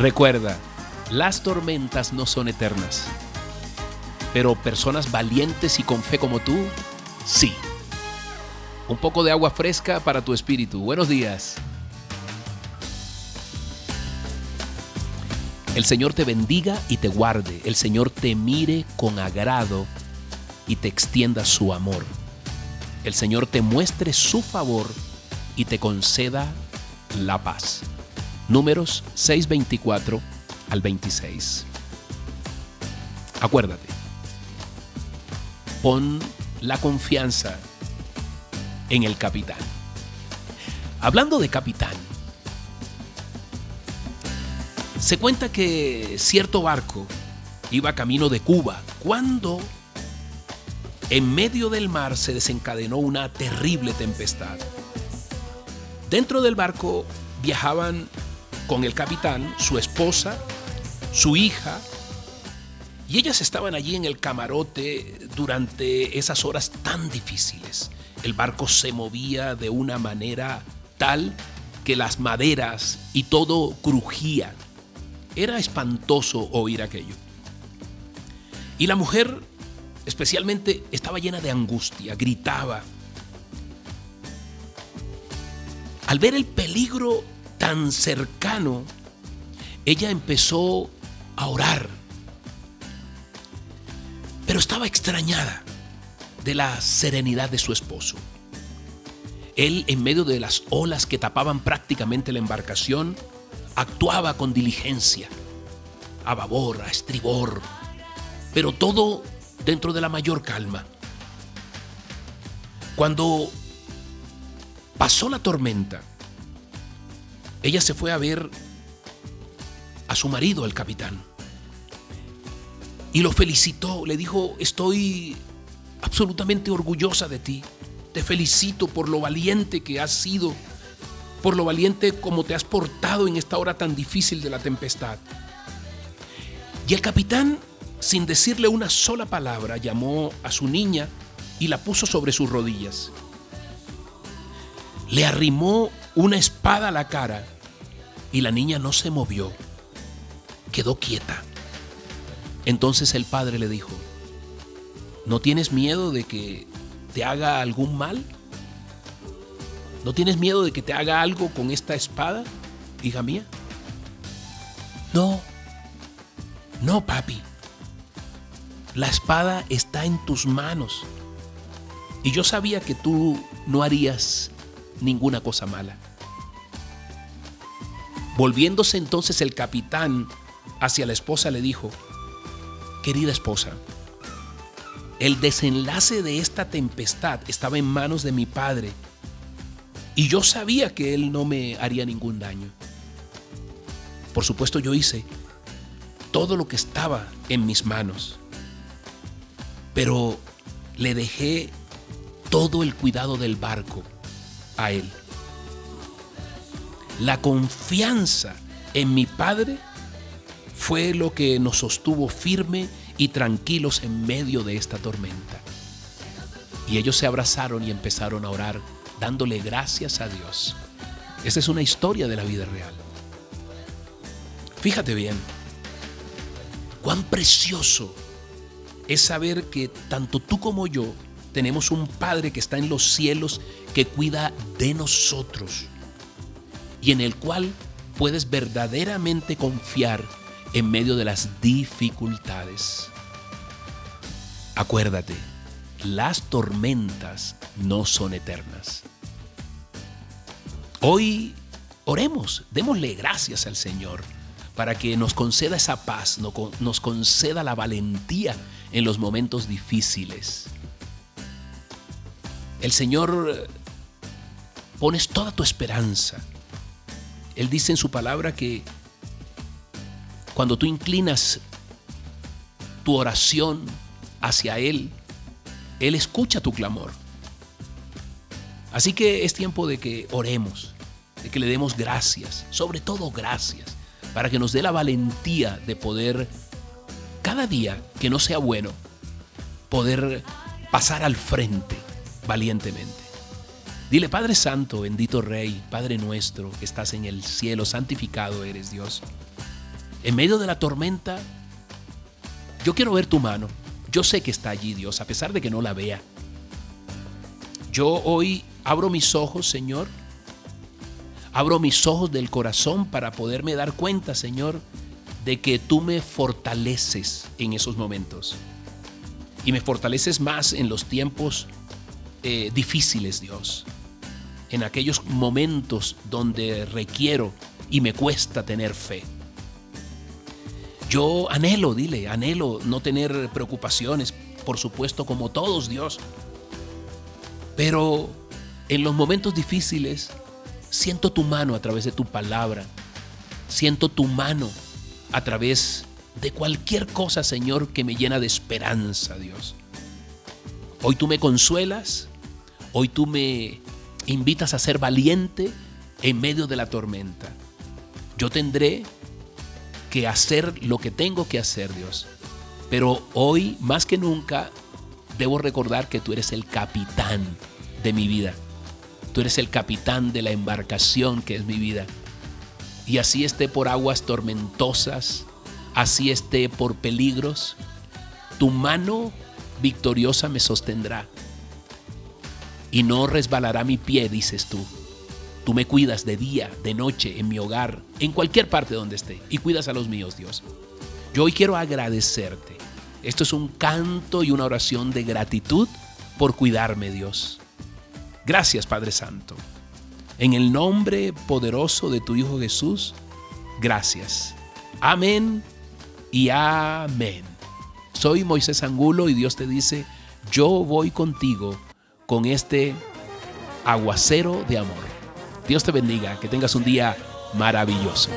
Recuerda, las tormentas no son eternas, pero personas valientes y con fe como tú, sí. Un poco de agua fresca para tu espíritu. Buenos días. El Señor te bendiga y te guarde. El Señor te mire con agrado y te extienda su amor. El Señor te muestre su favor y te conceda la paz. Números 624 al 26. Acuérdate, pon la confianza en el capitán. Hablando de capitán, se cuenta que cierto barco iba camino de Cuba cuando en medio del mar se desencadenó una terrible tempestad. Dentro del barco viajaban con el capitán, su esposa, su hija, y ellas estaban allí en el camarote durante esas horas tan difíciles. El barco se movía de una manera tal que las maderas y todo crujía. Era espantoso oír aquello. Y la mujer especialmente estaba llena de angustia, gritaba. Al ver el peligro tan cercano, ella empezó a orar. Pero estaba extrañada de la serenidad de su esposo. Él, en medio de las olas que tapaban prácticamente la embarcación, actuaba con diligencia, a babor, a estribor, pero todo dentro de la mayor calma. Cuando pasó la tormenta, ella se fue a ver a su marido, el capitán, y lo felicitó, le dijo, estoy absolutamente orgullosa de ti, te felicito por lo valiente que has sido, por lo valiente como te has portado en esta hora tan difícil de la tempestad. Y el capitán, sin decirle una sola palabra, llamó a su niña y la puso sobre sus rodillas. Le arrimó una espada a la cara y la niña no se movió, quedó quieta. Entonces el padre le dijo, ¿no tienes miedo de que te haga algún mal? ¿No tienes miedo de que te haga algo con esta espada, hija mía? No, no, papi. La espada está en tus manos. Y yo sabía que tú no harías ninguna cosa mala. Volviéndose entonces el capitán hacia la esposa le dijo, querida esposa, el desenlace de esta tempestad estaba en manos de mi padre y yo sabía que él no me haría ningún daño. Por supuesto yo hice todo lo que estaba en mis manos, pero le dejé todo el cuidado del barco a él. La confianza en mi Padre fue lo que nos sostuvo firme y tranquilos en medio de esta tormenta. Y ellos se abrazaron y empezaron a orar dándole gracias a Dios. Esa es una historia de la vida real. Fíjate bien, cuán precioso es saber que tanto tú como yo tenemos un Padre que está en los cielos que cuida de nosotros y en el cual puedes verdaderamente confiar en medio de las dificultades. Acuérdate, las tormentas no son eternas. Hoy oremos, démosle gracias al Señor para que nos conceda esa paz, nos conceda la valentía en los momentos difíciles. El Señor pones toda tu esperanza él dice en su palabra que cuando tú inclinas tu oración hacia Él, Él escucha tu clamor. Así que es tiempo de que oremos, de que le demos gracias, sobre todo gracias, para que nos dé la valentía de poder, cada día que no sea bueno, poder pasar al frente valientemente. Dile, Padre Santo, bendito Rey, Padre nuestro que estás en el cielo, santificado eres Dios. En medio de la tormenta, yo quiero ver tu mano. Yo sé que está allí, Dios, a pesar de que no la vea. Yo hoy abro mis ojos, Señor. Abro mis ojos del corazón para poderme dar cuenta, Señor, de que tú me fortaleces en esos momentos. Y me fortaleces más en los tiempos eh, difíciles, Dios. En aquellos momentos donde requiero y me cuesta tener fe. Yo anhelo, dile, anhelo no tener preocupaciones, por supuesto, como todos, Dios. Pero en los momentos difíciles, siento tu mano a través de tu palabra. Siento tu mano a través de cualquier cosa, Señor, que me llena de esperanza, Dios. Hoy tú me consuelas, hoy tú me invitas a ser valiente en medio de la tormenta. Yo tendré que hacer lo que tengo que hacer, Dios. Pero hoy, más que nunca, debo recordar que tú eres el capitán de mi vida. Tú eres el capitán de la embarcación que es mi vida. Y así esté por aguas tormentosas, así esté por peligros, tu mano victoriosa me sostendrá. Y no resbalará mi pie, dices tú. Tú me cuidas de día, de noche, en mi hogar, en cualquier parte donde esté, y cuidas a los míos, Dios. Yo hoy quiero agradecerte. Esto es un canto y una oración de gratitud por cuidarme, Dios. Gracias, Padre Santo. En el nombre poderoso de tu Hijo Jesús, gracias. Amén y amén. Soy Moisés Angulo y Dios te dice, yo voy contigo con este aguacero de amor. Dios te bendiga, que tengas un día maravilloso.